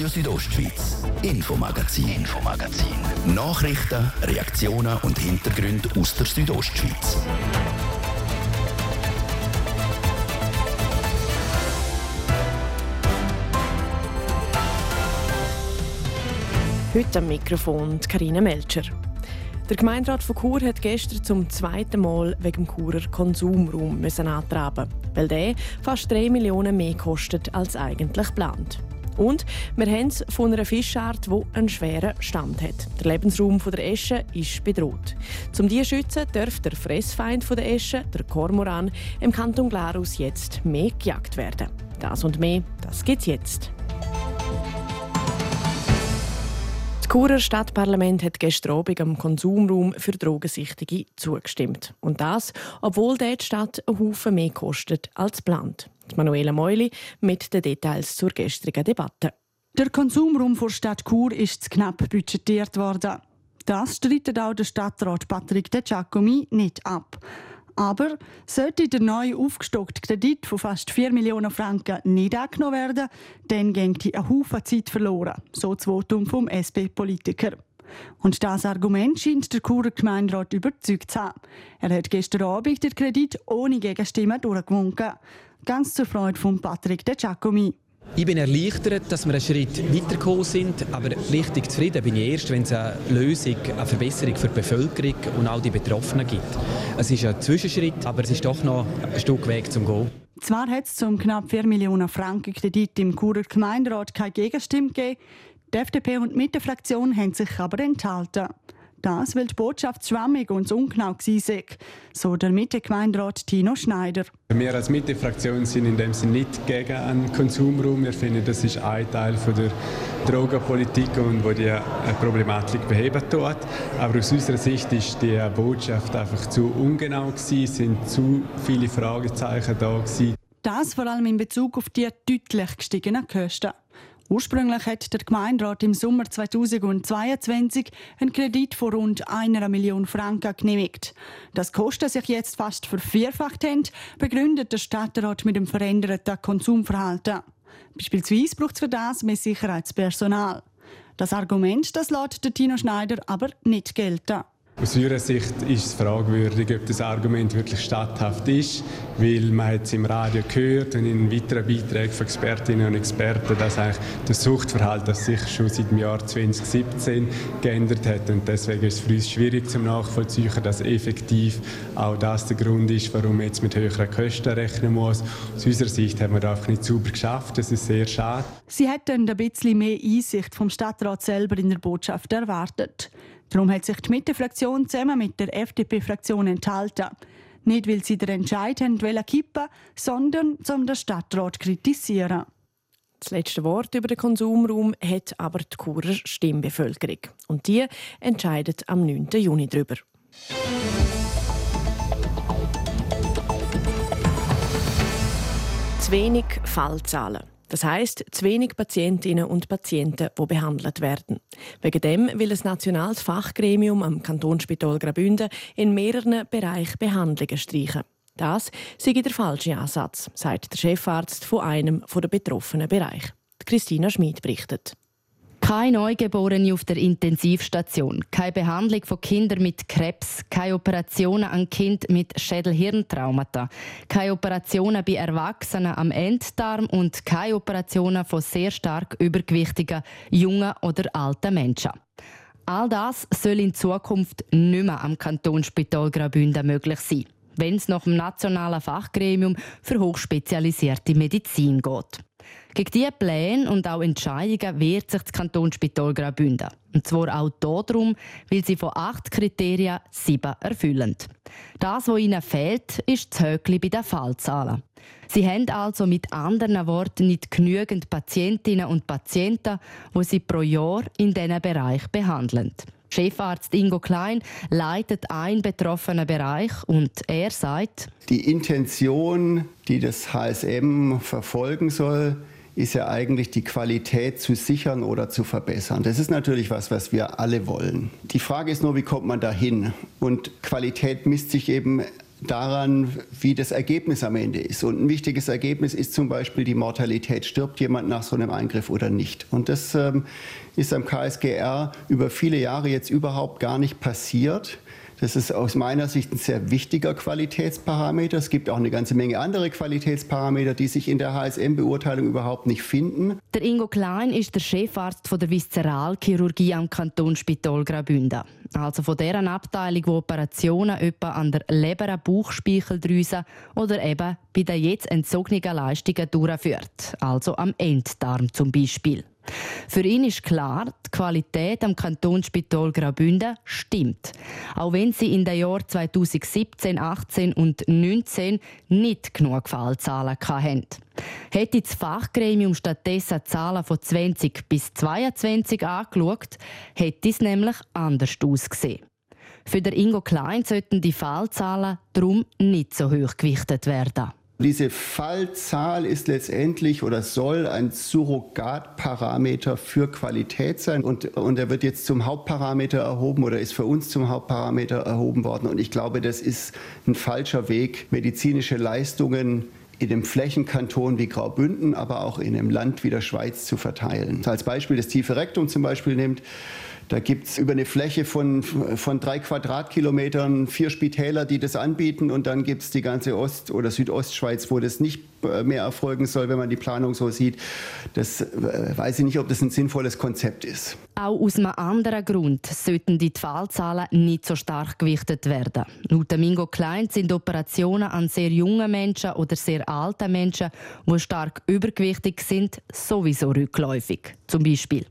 Radio Südostschweiz, Infomagazin, Infomagazin. Nachrichten, Reaktionen und Hintergründe aus der Südostschweiz. Heute am Mikrofon Karina Melcher. Der Gemeinderat von Chur hat gestern zum zweiten Mal wegen dem Churer Konsumraum müssen weil der fast 3 Millionen mehr kostet als eigentlich geplant. Und wir haben es von einer Fischart, die einen schweren Stand hat. Der Lebensraum der Esche ist bedroht. Um diese zu schützen, darf der Fressfeind der Esche, der Kormoran, im Kanton Glarus jetzt mehr gejagt werden. Das und mehr, das geht's jetzt. Churer Stadtparlament hat gestern Abend am Konsumraum für Drogensichtige zugestimmt. Und das, obwohl die Stadt einen Haufen mehr kostet als geplant. Manuela Meuli mit den Details zur gestrigen Debatte. Der Konsumraum der Stadt Chur ist zu knapp budgetiert worden. Das streitet auch der Stadtrat Patrick De Giacomi nicht ab. Aber sollte der neu aufgestockte Kredit von fast 4 Millionen Franken nicht angenommen werden, dann geht ein Haufen Zeit verloren, so das Votum vom SP-Politiker. Und das Argument scheint der Churer Gemeinderat überzeugt zu haben. Er hat gestern Abend den Kredit ohne Gegenstimmen durchgewunken. Ganz zur Freude von Patrick De Giacomi. Ich bin erleichtert, dass wir einen Schritt weitergekommen sind, aber richtig zufrieden bin ich erst, wenn es eine Lösung, eine Verbesserung für die Bevölkerung und all die Betroffenen gibt. Es ist ein Zwischenschritt, aber es ist doch noch ein Stück Weg zum Gehen. Zwar hat es zum knapp 4 Millionen Franken Kredit im Churer Gemeinderat keine Gegenstimme gegeben, die FDP und die Mittenfraktion haben sich aber enthalten. Das, weil die Botschaft schwammig und ungenau war, so der Mitte-Gemeinderat Tino Schneider. Wir als Mitte-Fraktion sind in dem Sinne nicht gegen einen Konsumraum. Wir finden, das ist ein Teil von der Drogenpolitik und wo die Problematik beheben tut. Aber aus unserer Sicht ist die Botschaft einfach zu ungenau gewesen, sind zu viele Fragezeichen da gewesen. Das vor allem in Bezug auf die deutlich gestiegenen Kosten. Ursprünglich hat der Gemeinderat im Sommer 2022 einen Kredit von rund einer Million Franken genehmigt. Das Kosten sich jetzt fast vervierfacht haben, begründet der Stadtrat mit dem veränderten Konsumverhalten. Beispielsweise braucht es für das mehr Sicherheitspersonal. Das Argument, das lässt Tino Schneider aber nicht gelten. Aus Ihrer Sicht ist es fragwürdig, ob das Argument wirklich statthaft ist, weil man hat es im Radio gehört und in weiteren Beiträgen von Expertinnen und Experten, dass eigentlich das Suchtverhalten sich schon seit dem Jahr 2017 geändert hat und deswegen ist es für uns schwierig zum nachvollziehen, dass effektiv auch das der Grund ist, warum man jetzt mit höheren Kosten rechnen muss. Aus unserer Sicht haben wir das einfach nicht sauber geschafft, das ist sehr schade. Sie hätten ein bisschen mehr Einsicht vom Stadtrat selber in der Botschaft erwartet. Darum hat sich die Mitte-Fraktion zusammen mit der FDP-Fraktion enthalten. Nicht, weil sie den Entscheid haben kippen sondern um den Stadtrat zu kritisieren. Das letzte Wort über den Konsumraum hat aber die Churer Stimmbevölkerung. Und die entscheidet am 9. Juni darüber. Zu wenig Fallzahlen. Das heißt, zu wenig Patientinnen und Patienten, die behandelt werden. Wegen dem will das nationales Fachgremium am Kantonsspital Graubünden in mehreren Bereichen Behandlungen streichen. Das sei der falsche Ansatz, sagt der Chefarzt von einem der betroffenen Bereiche. Christina Schmid berichtet. Keine Neugeborene auf der Intensivstation, keine Behandlung von Kindern mit Krebs, keine Operationen an Kind mit Schädel-Hirntraumata, keine Operationen bei Erwachsenen am Enddarm und keine Operationen von sehr stark übergewichtigen jungen oder alten Menschen. All das soll in Zukunft nicht mehr am Kantonsspital Graubünden möglich sein, wenn es nach dem nationalen Fachgremium für hochspezialisierte Medizin geht. Gegen diese Pläne und auch Entscheidungen wehrt sich das Kantonsspital Graubünden. Und zwar auch darum, weil sie von acht Kriterien sieben erfüllen. Das, was ihnen fehlt, ist das Höckli bei den Fallzahlen. Sie haben also mit anderen Worten nicht genügend Patientinnen und Patienten, die sie pro Jahr in diesen Bereich behandeln. Chefarzt Ingo Klein leitet einen betroffenen Bereich und er sagt, die Intention, die das HSM verfolgen soll, ist ja eigentlich die Qualität zu sichern oder zu verbessern. Das ist natürlich was, was wir alle wollen. Die Frage ist nur, wie kommt man dahin? Und Qualität misst sich eben daran, wie das Ergebnis am Ende ist. Und ein wichtiges Ergebnis ist zum Beispiel die Mortalität. Stirbt jemand nach so einem Eingriff oder nicht? Und das ähm, ist am KSGR über viele Jahre jetzt überhaupt gar nicht passiert. Das ist aus meiner Sicht ein sehr wichtiger Qualitätsparameter. Es gibt auch eine ganze Menge andere Qualitätsparameter, die sich in der HSM-Beurteilung überhaupt nicht finden. Der Ingo Klein ist der Chefarzt von der Viszeralchirurgie am Kantonsspital Graubünden. Also von deren Abteilung, die Operationen etwa an der Leber, Bauchspeicheldrüse oder eben bei den jetzt entzogenen Leistungen durchführt. Also am Enddarm zum Beispiel. Für ihn ist klar, die Qualität am Kantonsspital Graubünden stimmt. Auch wenn sie in den Jahren 2017, 18 und 19 nicht genug Fallzahlen hatten. Hätte das Fachgremium stattdessen Zahlen von 20 bis 22 angeschaut, hätte es nämlich anders ausgesehen. Für den Ingo Klein sollten die Fallzahlen darum nicht so hoch gewichtet werden. Diese Fallzahl ist letztendlich oder soll ein Surrogatparameter für Qualität sein und, und er wird jetzt zum Hauptparameter erhoben oder ist für uns zum Hauptparameter erhoben worden. Und ich glaube, das ist ein falscher Weg, medizinische Leistungen in dem Flächenkanton wie Graubünden, aber auch in einem Land wie der Schweiz zu verteilen. Als Beispiel das tiefe Rektum zum Beispiel nimmt, da gibt es über eine Fläche von, von drei Quadratkilometern vier Spitäler, die das anbieten. Und dann gibt es die ganze Ost- oder Südostschweiz, wo das nicht äh, mehr erfolgen soll, wenn man die Planung so sieht. Das äh, weiß ich nicht, ob das ein sinnvolles Konzept ist. Auch aus einem anderen Grund sollten die Fallzahlen nicht so stark gewichtet werden. Laut Mingo Klein sind Operationen an sehr jungen Menschen oder sehr alten Menschen, die stark übergewichtig sind, sowieso rückläufig. Zum Beispiel.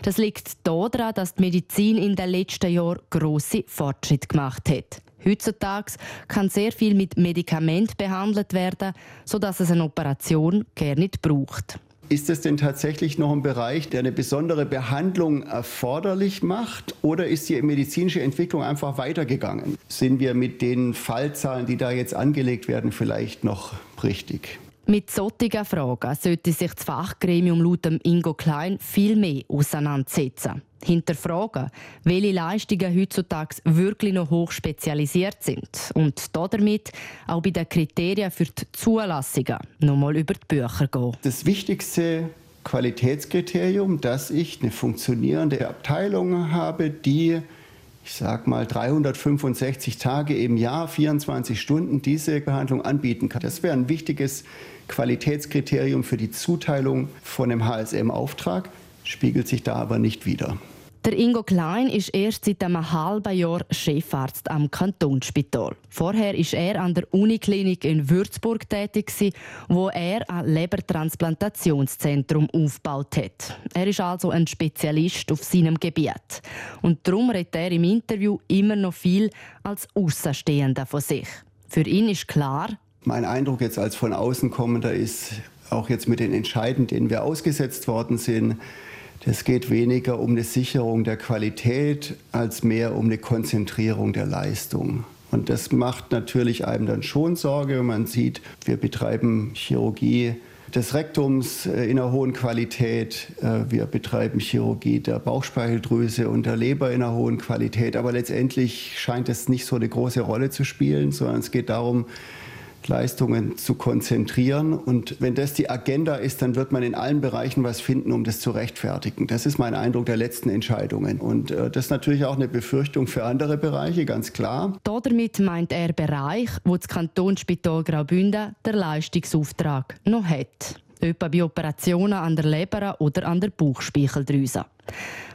Das liegt daran, dass die Medizin in den letzten Jahren grosse Fortschritte gemacht hat. Heutzutage kann sehr viel mit Medikament behandelt werden, sodass es eine Operation gar nicht braucht. Ist es denn tatsächlich noch ein Bereich, der eine besondere Behandlung erforderlich macht? Oder ist die medizinische Entwicklung einfach weitergegangen? Sind wir mit den Fallzahlen, die da jetzt angelegt werden, vielleicht noch richtig? Mit solchen Fragen sollte sich das Fachgremium laut Ingo Klein viel mehr auseinandersetzen. Hinterfragen, welche Leistungen heutzutage wirklich noch hoch spezialisiert sind und damit auch bei den Kriterien für die Zulassungen nochmal über die Bücher gehen. Das wichtigste Qualitätskriterium, dass ich eine funktionierende Abteilung habe, die ich sag mal 365 Tage im Jahr, 24 Stunden diese Behandlung anbieten kann. Das wäre ein wichtiges Qualitätskriterium für die Zuteilung von einem HSM-Auftrag, spiegelt sich da aber nicht wider. Der Ingo Klein ist erst seit einem halben Jahr Chefarzt am Kantonsspital. Vorher ist er an der Uniklinik in Würzburg tätig, wo er ein Lebertransplantationszentrum aufgebaut hat. Er ist also ein Spezialist auf seinem Gebiet. Und darum redet er im Interview immer noch viel als Außenstehender von sich. Für ihn ist klar, mein Eindruck jetzt als von außen kommender ist, auch jetzt mit den Entscheiden, denen wir ausgesetzt worden sind, das geht weniger um eine Sicherung der Qualität als mehr um eine Konzentrierung der Leistung. Und das macht natürlich einem dann schon Sorge, wenn man sieht, wir betreiben Chirurgie des Rektums äh, in einer hohen Qualität, äh, wir betreiben Chirurgie der Bauchspeicheldrüse und der Leber in einer hohen Qualität. Aber letztendlich scheint es nicht so eine große Rolle zu spielen, sondern es geht darum, Leistungen zu konzentrieren. Und wenn das die Agenda ist, dann wird man in allen Bereichen was finden, um das zu rechtfertigen. Das ist mein Eindruck der letzten Entscheidungen. Und äh, das ist natürlich auch eine Befürchtung für andere Bereiche, ganz klar. Damit meint er Bereich, wo das Kantonsspital Graubünden der Leistungsauftrag noch hat. Etwa bei Operationen an der Leber oder an der Bauchspeicheldrüse.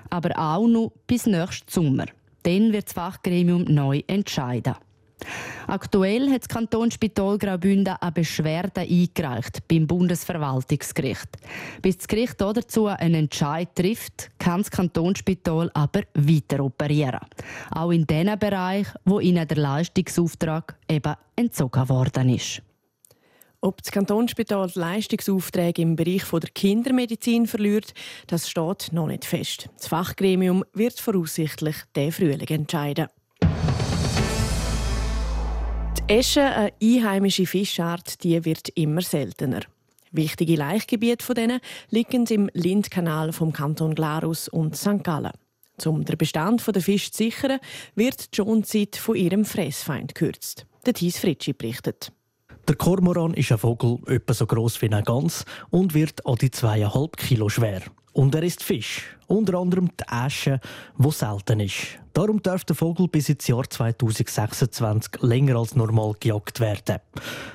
Aber auch noch bis nächsten Sommer. Dann wird das Fachgremium neu entscheiden. Aktuell hat das Kantonsspital Graubünden eine Beschwerde eingereicht beim Bundesverwaltungsgericht. Bis das Gericht dazu einen Entscheid trifft, kann das Kantonsspital aber weiter operieren. Auch in den Bereich, wo ihnen der Leistungsauftrag eben entzogen worden ist. Ob das Kantonsspital Leistungsaufträge im Bereich der Kindermedizin verliert, das steht noch nicht fest. Das Fachgremium wird voraussichtlich den Frühling entscheiden. Die Esche, eine einheimische Fischart, die wird immer seltener. Wichtige Laichgebiete von denen liegen im Lindkanal vom Kanton Glarus und St. Gallen. Um den Bestand der Fische zu sichern, wird die Schonzeit von ihrem Fressfeind gekürzt. Der Thies Fritschi berichtet. Der Kormoran ist ein Vogel etwa so groß wie ein Gans und wird an die zweieinhalb Kilo schwer. Und er ist Fisch, unter anderem die Asche, wo selten ist. Darum darf der Vogel bis ins Jahr 2026 länger als normal gejagt werden.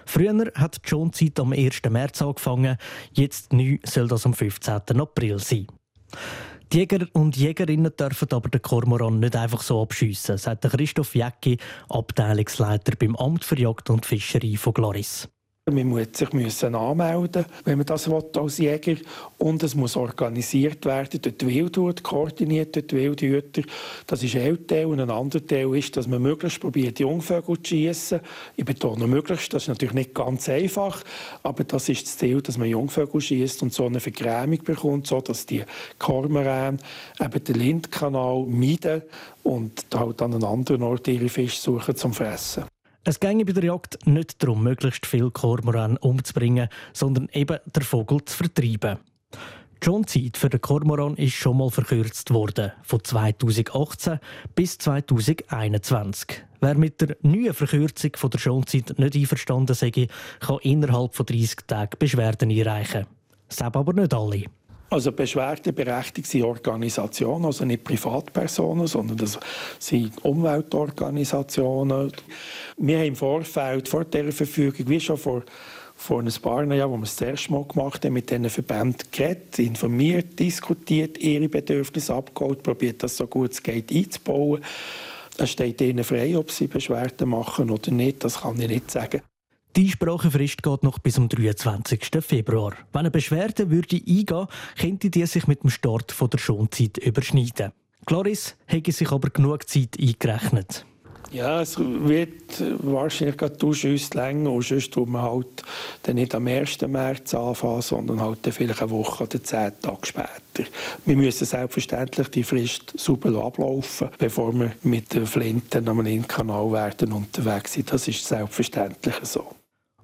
Früher hat die Schonzeit am 1. März angefangen, jetzt neu soll das am 15. April sein. Die Jäger und Jägerinnen dürfen aber den Kormoran nicht einfach so abschiessen, sagt Christoph Jäcki, Abteilungsleiter beim Amt für Jagd und Fischerei von Gloris. Man muss sich müssen anmelden, wenn man das will, als Jäger Und es muss organisiert werden durch die Wildhut, koordiniert durch die Wildhüter. Das ist ein Teil. Und ein anderer Teil ist, dass man möglichst probiert, Jungvögel zu schiessen. Ich betone möglichst, das ist natürlich nicht ganz einfach, aber das ist das Ziel, dass man Jungvögel schießt und so eine Vergrämung bekommt, so dass die Kormoran eben den Lindkanal meiden und halt an einem anderen Ort ihre Fische suchen zum Fressen. Es ginge bei der Jagd nicht darum, möglichst viel Kormoran umzubringen, sondern eben den Vogel zu vertreiben. Die Schonzeit für den Kormoran ist schon mal verkürzt worden, von 2018 bis 2021. Wer mit der neuen Verkürzung der Schonzeit nicht einverstanden sei, kann innerhalb von 30 Tagen Beschwerden einreichen. Das aber nicht alle. Also beschwerdeberechtigte Organisationen, also nicht Privatpersonen, sondern das sind Umweltorganisationen. Wir haben im Vorfeld vor dieser Verfügung, wie schon vor vor ein paar Jahren, wo wir es das erste Mal gemacht haben, mit diesen Verbänden geredet, informiert, diskutiert, ihre Bedürfnisse abgeholt, probiert das so gut es geht einzubauen. Es steht ihnen frei, ob sie Beschwerden machen oder nicht, das kann ich nicht sagen. Die Einsprachefrist geht noch bis zum 23. Februar. Wenn eine Beschwerde würde eingehen, könnte die sich mit dem Start der Schonzeit überschneiden. Gloris hätte sich aber genug Zeit eingerechnet. Ja, es wird wahrscheinlich gerade durchaus länger und sonst tut man halt dann nicht am 1. März anfangen, sondern halt vielleicht eine Woche oder zehn Tage später. Wir müssen selbstverständlich die Frist sauber ablaufen, bevor wir mit den Flinten am Innenkanal werden unterwegs sind. Das ist selbstverständlich so.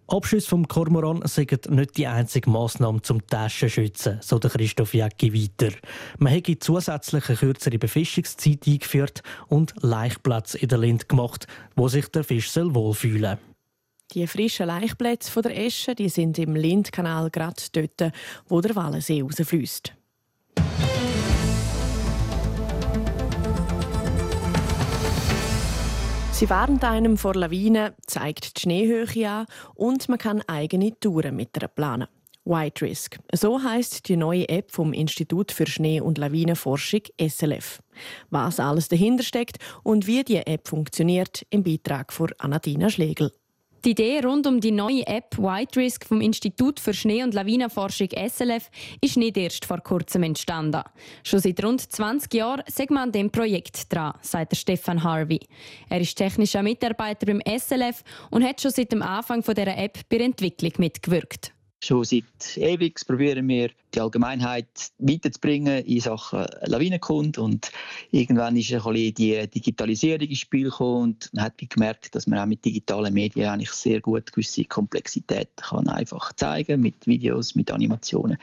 Abschüsse vom Kormoran sind nicht die einzige Massnahme zum Taschenschützen, so der Christoph Jäcki weiter. Man hätte zusätzlich eine kürzere Befischtungszeit eingeführt und Laichplatz in der Lind gemacht, wo sich der Fisch wohlfühlen soll. Die frischen Laichplätze der Esche die sind im Lindkanal gerade dort, wo der Wallensee rausfließt. Sie warnt einem vor Lawinen, zeigt die Schneehöhe an und man kann eigene Touren mit ihr planen. White Risk. So heißt die neue App vom Institut für Schnee- und Lawinenforschung SLF. Was alles dahinter steckt und wie die App funktioniert, im Beitrag von Anadina Schlegel. Die Idee rund um die neue App White Risk vom Institut für Schnee- und Lawinenforschung SLF ist nicht erst vor kurzem entstanden. Schon seit rund 20 Jahren sagt man an dem Projekt dran, sagt Stefan Harvey. Er ist technischer Mitarbeiter beim SLF und hat schon seit dem Anfang dieser App bei der Entwicklung mitgewirkt. Schon seit ewig probieren wir, die Allgemeinheit weiterzubringen in Sachen Lawinenkunde. Und irgendwann ist ein bisschen die Digitalisierung ins Spiel gekommen und man hat gemerkt, dass man auch mit digitalen Medien eigentlich sehr gut gewisse Komplexität kann einfach zeigen mit Videos, mit Animationen.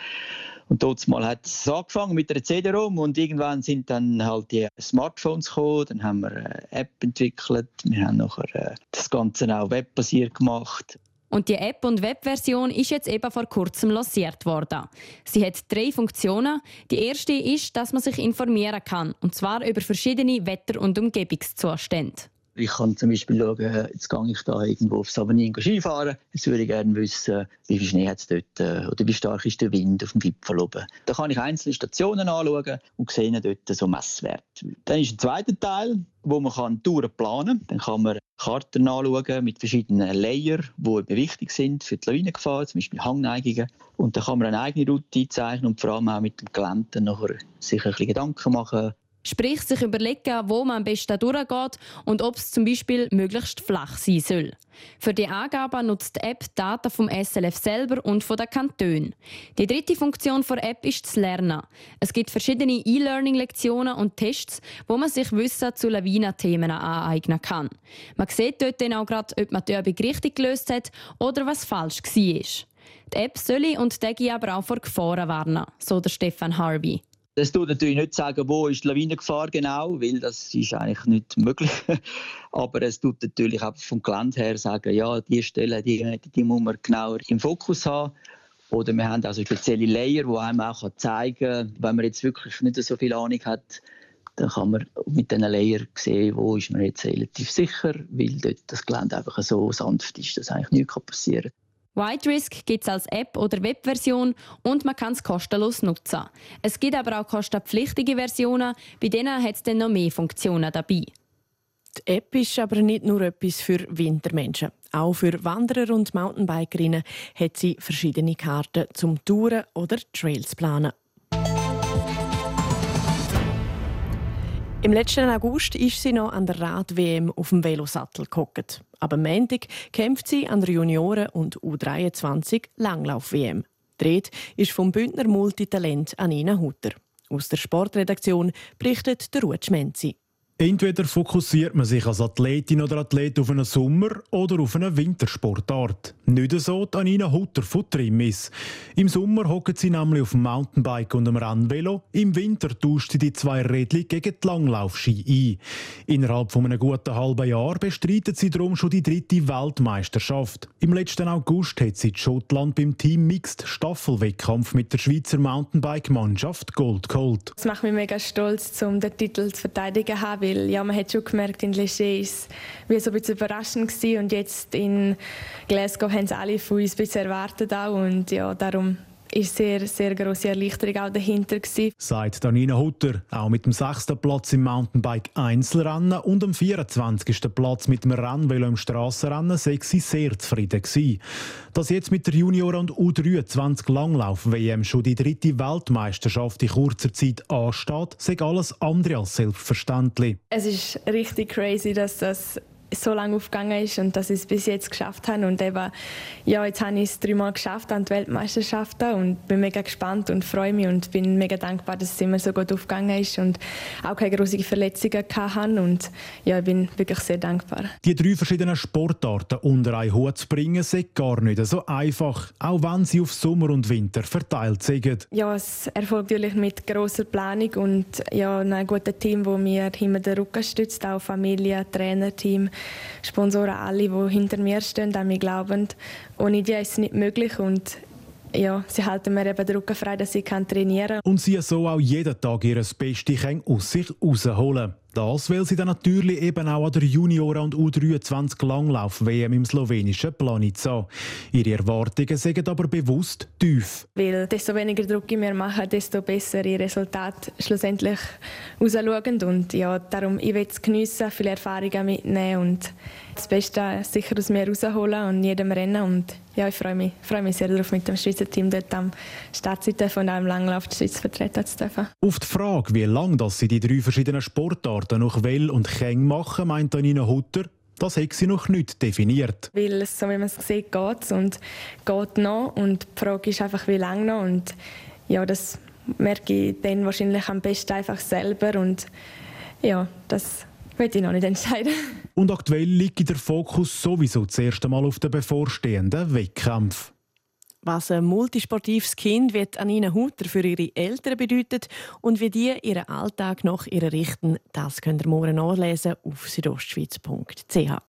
Und dort hat es angefangen mit der CD-ROM und irgendwann sind dann halt die Smartphones gekommen, dann haben wir eine App entwickelt, wir haben nachher äh, das Ganze auch webbasiert gemacht. Und die App- und Webversion ist jetzt eben vor kurzem lanciert worden. Sie hat drei Funktionen. Die erste ist, dass man sich informieren kann, und zwar über verschiedene Wetter- und Umgebungszustände. Ich kann zum Beispiel schauen, jetzt gehe ich da irgendwo auf Sabanin Skifahren. Jetzt würde ich gerne wissen, wie viel Schnee hat es dort äh, oder wie stark ist der Wind auf dem Gipfel oben. Da kann ich einzelne Stationen anschauen und sehe dort so Messwerte. Dann ist ein zweiter Teil, wo man kann Touren planen kann. Dann kann man Karten anschauen mit verschiedenen Layern, die wichtig sind für die Lawinengefahr, zum Beispiel Hangneigungen. Und dann kann man eine eigene Route einzeichnen und vor allem auch mit dem nachher sich ein bisschen Gedanken machen, Sprich, sich überlegen, wo man am besten durchgeht und ob es zum Beispiel möglichst flach sein soll. Für die Angaben nutzt die App Daten vom SLF selber und von den Kantonen. Die dritte Funktion der App ist das Lernen. Es gibt verschiedene E-Learning-Lektionen und Tests, wo man sich Wissen zu Lawinenthemen aneignen kann. Man sieht dort dann auch gerade, ob man die Übung richtig gelöst hat oder was falsch war. Die App soll und Degi aber auch vor Gefahren warnen, so der Stefan Harvey. Das tut natürlich nicht sagen, wo ist die Lawinengefahr genau, weil das ist eigentlich nicht möglich. Aber es tut natürlich auch vom Gelände her sagen, ja, die Stelle, die, die muss man genauer im Fokus haben. Oder wir haben also spezielle Layer, die einem auch zeigen kann, wenn man jetzt wirklich nicht so viel Ahnung hat, dann kann man mit diesen Layer sehen, wo ist man jetzt relativ sicher, weil dort das Gelände einfach so sanft ist, dass eigentlich nichts passieren kann. White Risk gibt es als App- oder Webversion und man kann es kostenlos nutzen. Es gibt aber auch kostenpflichtige Versionen, bei denen hat es dann noch mehr Funktionen dabei. Die App ist aber nicht nur etwas für Wintermenschen. Auch für Wanderer und Mountainbikerinnen hat sie verschiedene Karten zum Touren oder Trails planen. Im letzten August ist sie noch an der Rad-WM auf dem Velosattel gehockt. Aber am Montag kämpft sie an der Junioren- und U23 Langlauf-WM. Dreht ist vom Bündner Multitalent Anina Hutter. Aus der Sportredaktion berichtet der Ruth Schmenzi. Entweder fokussiert man sich als Athletin oder Athlet auf einen Sommer- oder auf eine Wintersportart. Nicht so die Anina Hutter von Trimmis. Im Sommer hockt sie nämlich auf dem Mountainbike und dem Rennvelo. Im Winter tauscht sie die zwei Rädchen gegen die Langlaufski ein. Innerhalb von einem guten halben Jahr bestreitet sie darum schon die dritte Weltmeisterschaft. Im letzten August hat sie in Schottland beim Team Mixed Staffelwettkampf mit der Schweizer Mountainbike-Mannschaft Gold geholt. Es macht mich mega stolz, um den Titel zu verteidigen haben weil ja, man hat schon gemerkt, in Leger wie so ein bisschen überraschend und jetzt in Glasgow haben sie alle von uns ein bisschen erwartet auch und ja, darum ist sehr, sehr grosse Erleichterung auch dahinter gewesen. Sagt Danina Hutter, auch mit dem sechsten Platz im Mountainbike Einzelrennen und dem 24. Platz mit dem Rennvelo im Strassenrennen sei sie sehr zufrieden gewesen. Dass jetzt mit der Junior- und U23 Langlauf-WM schon die dritte Weltmeisterschaft in kurzer Zeit ansteht, sei alles andere als selbstverständlich. Es ist richtig crazy, dass das so lange aufgegangen ist und dass ich es bis jetzt geschafft habe. Und eben, ja, jetzt habe ich es dreimal geschafft an die Weltmeisterschaften und bin mega gespannt und freue mich und bin mega dankbar, dass es immer so gut aufgegangen ist und auch keine großen Verletzungen hatte. Und ja, ich bin wirklich sehr dankbar. Die drei verschiedenen Sportarten unter einen Hut zu bringen, ist gar nicht so einfach, auch wenn sie auf Sommer und Winter verteilt sind. Ja, es erfolgt natürlich mit großer Planung und ja, einem guten Team, das mir hinter den Rücken stützt, auch Familie, Trainerteam, Sponsoren, alle, die hinter mir stehen, an mich glauben. Ohne die ist es nicht möglich und ja, sie halten mir eben den Rücken frei, dass ich trainieren kann. Und sie so auch jeden Tag ihr Bestes aus sich rausholen das, weil sie dann natürlich eben auch an der Junioren- und U23 Langlauf-WM im slowenischen Planica. Ihre Erwartungen sind aber bewusst tief. Weil desto weniger Druck ich mir mache, desto besser ihr Resultat schlussendlich rausschauen. Und ja, darum, ich will es geniessen, viele Erfahrungen mitnehmen und das Beste sicher aus mir rausholen und jedem Rennen. Und ja, ich freue mich, freue mich sehr darauf, mit dem Schweizer Team dort am Start zu dürfen und auch im Langlauf die Schweiz vertreten zu dürfen. Auf die Frage, wie lange sie die drei verschiedenen Sportarten noch Well und Keng machen, meint Anina Hutter, das hat sie noch nicht definiert. Weil so wie man es sieht, geht es und geht noch. Und die Frage ist einfach, wie lange noch. Und ja, das merke ich dann wahrscheinlich am besten einfach selber. Und ja, das will ich noch nicht entscheiden. Und aktuell liegt der Fokus sowieso zuerst einmal auf den bevorstehenden Wettkampf. Was ein multisportives Kind wie Anina Hutter für ihre Eltern bedeutet und wie die ihren Alltag nach ihr richten, das könnt ihr morgen nachlesen auf südostschweiz.ch.